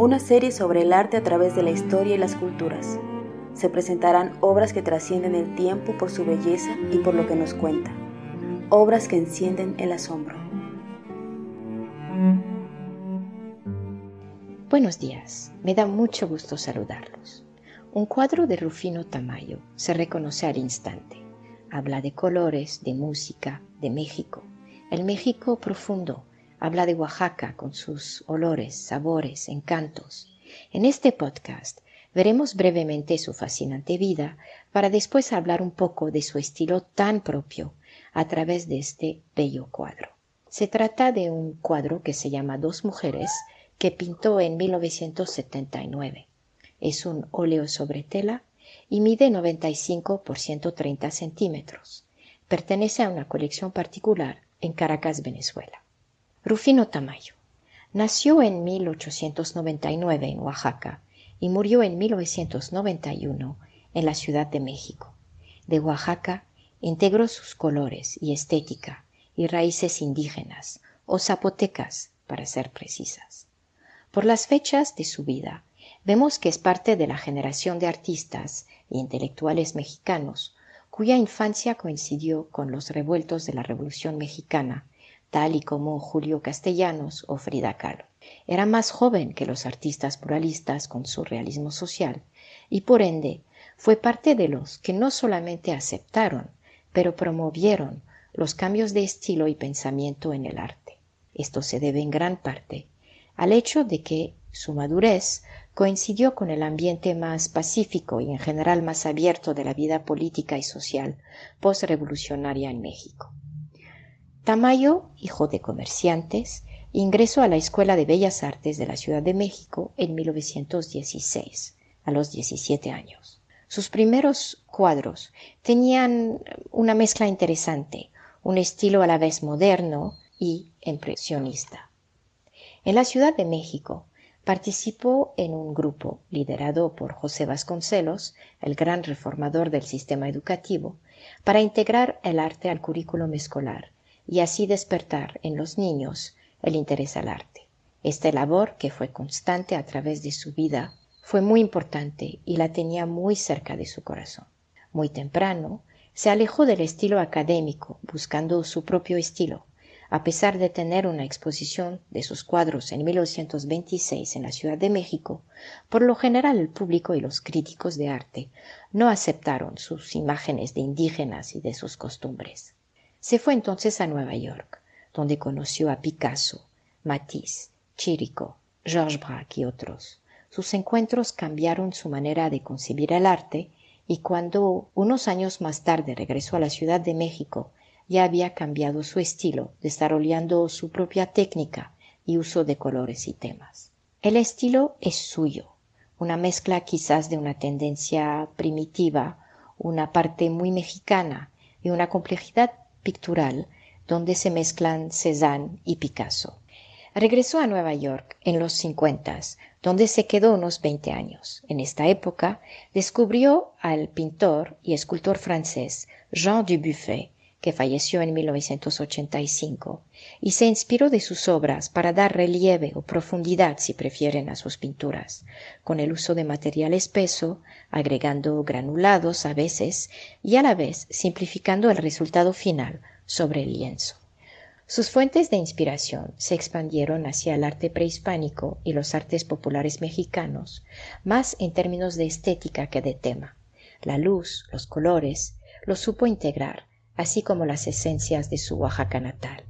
Una serie sobre el arte a través de la historia y las culturas. Se presentarán obras que trascienden el tiempo por su belleza y por lo que nos cuenta. Obras que encienden el asombro. Buenos días, me da mucho gusto saludarlos. Un cuadro de Rufino Tamayo se reconoce al instante. Habla de colores, de música, de México. El México profundo. Habla de Oaxaca con sus olores, sabores, encantos. En este podcast veremos brevemente su fascinante vida para después hablar un poco de su estilo tan propio a través de este bello cuadro. Se trata de un cuadro que se llama Dos mujeres que pintó en 1979. Es un óleo sobre tela y mide 95 por 130 centímetros. Pertenece a una colección particular en Caracas, Venezuela. Rufino Tamayo nació en 1899 en Oaxaca y murió en 1991 en la Ciudad de México. De Oaxaca integró sus colores y estética y raíces indígenas o zapotecas, para ser precisas. Por las fechas de su vida, vemos que es parte de la generación de artistas e intelectuales mexicanos cuya infancia coincidió con los revueltos de la Revolución Mexicana, tal y como Julio Castellanos o Frida Kahlo. Era más joven que los artistas muralistas con su realismo social y por ende fue parte de los que no solamente aceptaron, pero promovieron los cambios de estilo y pensamiento en el arte. Esto se debe en gran parte al hecho de que su madurez coincidió con el ambiente más pacífico y en general más abierto de la vida política y social postrevolucionaria en México. Tamayo, hijo de comerciantes, ingresó a la Escuela de Bellas Artes de la Ciudad de México en 1916, a los 17 años. Sus primeros cuadros tenían una mezcla interesante, un estilo a la vez moderno y impresionista. En la Ciudad de México participó en un grupo liderado por José Vasconcelos, el gran reformador del sistema educativo, para integrar el arte al currículum escolar y así despertar en los niños el interés al arte. Esta labor, que fue constante a través de su vida, fue muy importante y la tenía muy cerca de su corazón. Muy temprano, se alejó del estilo académico, buscando su propio estilo. A pesar de tener una exposición de sus cuadros en 1926 en la Ciudad de México, por lo general el público y los críticos de arte no aceptaron sus imágenes de indígenas y de sus costumbres. Se fue entonces a Nueva York, donde conoció a Picasso, Matisse, Chirico, Georges Braque y otros. Sus encuentros cambiaron su manera de concebir el arte y cuando unos años más tarde regresó a la Ciudad de México ya había cambiado su estilo, desarrollando su propia técnica y uso de colores y temas. El estilo es suyo, una mezcla quizás de una tendencia primitiva, una parte muy mexicana y una complejidad pictural donde se mezclan Cézanne y Picasso. Regresó a Nueva York en los cincuentas, donde se quedó unos veinte años. En esta época descubrió al pintor y escultor francés Jean Dubuffet, que falleció en 1985, y se inspiró de sus obras para dar relieve o profundidad, si prefieren, a sus pinturas, con el uso de material espeso, agregando granulados a veces y a la vez simplificando el resultado final sobre el lienzo. Sus fuentes de inspiración se expandieron hacia el arte prehispánico y los artes populares mexicanos, más en términos de estética que de tema. La luz, los colores, los supo integrar, así como las esencias de su Oaxaca natal.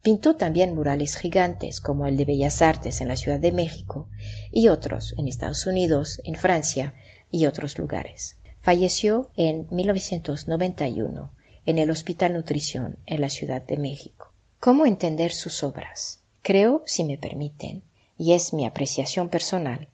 Pintó también murales gigantes como el de Bellas Artes en la Ciudad de México y otros en Estados Unidos, en Francia y otros lugares. Falleció en 1991 en el Hospital Nutrición en la Ciudad de México. ¿Cómo entender sus obras? Creo, si me permiten, y es mi apreciación personal,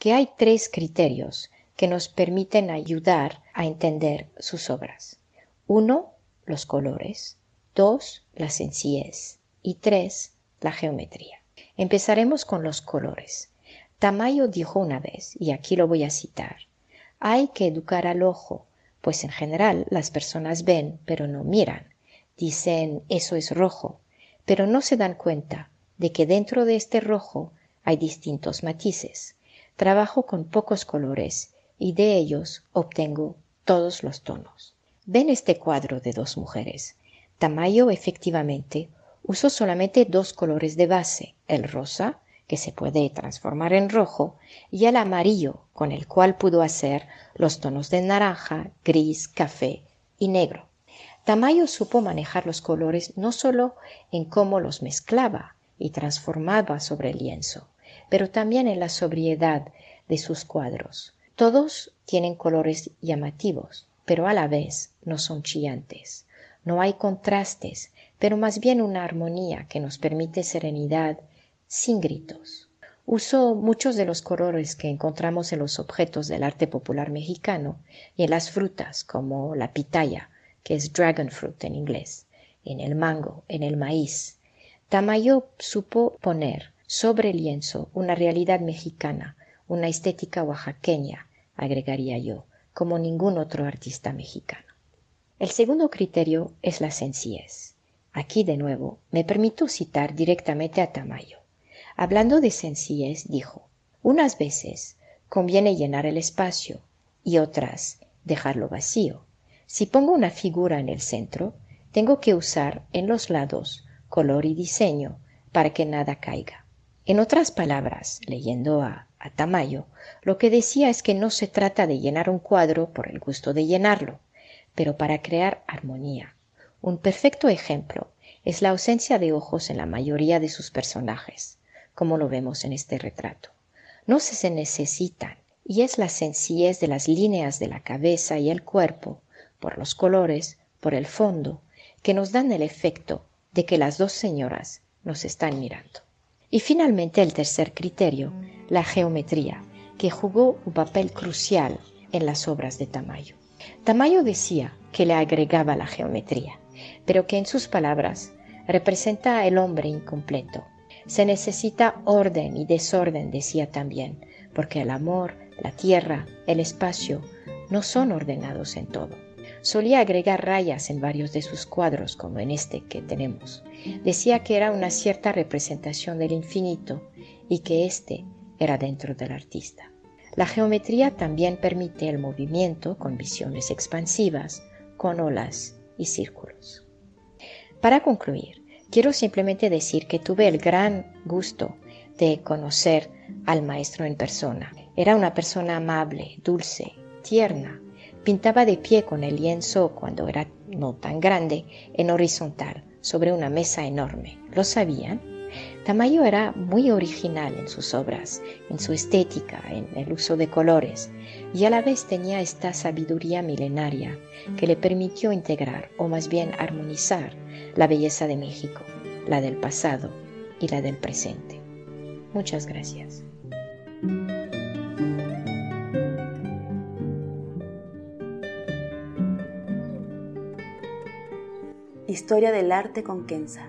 que hay tres criterios que nos permiten ayudar a entender sus obras. Uno, los colores. Dos, la sencillez. Y tres, la geometría. Empezaremos con los colores. Tamayo dijo una vez, y aquí lo voy a citar, hay que educar al ojo, pues en general las personas ven, pero no miran. Dicen, eso es rojo, pero no se dan cuenta de que dentro de este rojo hay distintos matices. Trabajo con pocos colores y de ellos obtengo todos los tonos. Ven este cuadro de dos mujeres. Tamayo efectivamente usó solamente dos colores de base, el rosa, que se puede transformar en rojo, y el amarillo, con el cual pudo hacer los tonos de naranja, gris, café y negro. Tamayo supo manejar los colores no solo en cómo los mezclaba y transformaba sobre el lienzo, pero también en la sobriedad de sus cuadros. Todos tienen colores llamativos, pero a la vez no son chillantes. No hay contrastes, pero más bien una armonía que nos permite serenidad sin gritos. Usó muchos de los colores que encontramos en los objetos del arte popular mexicano y en las frutas como la pitaya, que es dragon fruit en inglés, en el mango, en el maíz. Tamayo supo poner sobre el lienzo una realidad mexicana, una estética oaxaqueña, agregaría yo, como ningún otro artista mexicano. El segundo criterio es la sencillez. Aquí de nuevo me permito citar directamente a Tamayo. Hablando de sencillez, dijo, unas veces conviene llenar el espacio y otras dejarlo vacío. Si pongo una figura en el centro, tengo que usar en los lados color y diseño para que nada caiga. En otras palabras, leyendo a, a Tamayo, lo que decía es que no se trata de llenar un cuadro por el gusto de llenarlo, pero para crear armonía. Un perfecto ejemplo es la ausencia de ojos en la mayoría de sus personajes, como lo vemos en este retrato. No se necesitan, y es la sencillez de las líneas de la cabeza y el cuerpo por los colores, por el fondo, que nos dan el efecto de que las dos señoras nos están mirando. Y finalmente el tercer criterio, la geometría, que jugó un papel crucial en las obras de Tamayo. Tamayo decía que le agregaba la geometría, pero que en sus palabras representa el hombre incompleto. Se necesita orden y desorden, decía también, porque el amor, la tierra, el espacio no son ordenados en todo. Solía agregar rayas en varios de sus cuadros, como en este que tenemos. Decía que era una cierta representación del infinito y que éste era dentro del artista. La geometría también permite el movimiento con visiones expansivas, con olas y círculos. Para concluir, quiero simplemente decir que tuve el gran gusto de conocer al maestro en persona. Era una persona amable, dulce, tierna, Pintaba de pie con el lienzo cuando era no tan grande, en horizontal, sobre una mesa enorme. ¿Lo sabían? Tamayo era muy original en sus obras, en su estética, en el uso de colores, y a la vez tenía esta sabiduría milenaria que le permitió integrar, o más bien armonizar, la belleza de México, la del pasado y la del presente. Muchas gracias. Historia del arte con Kenza.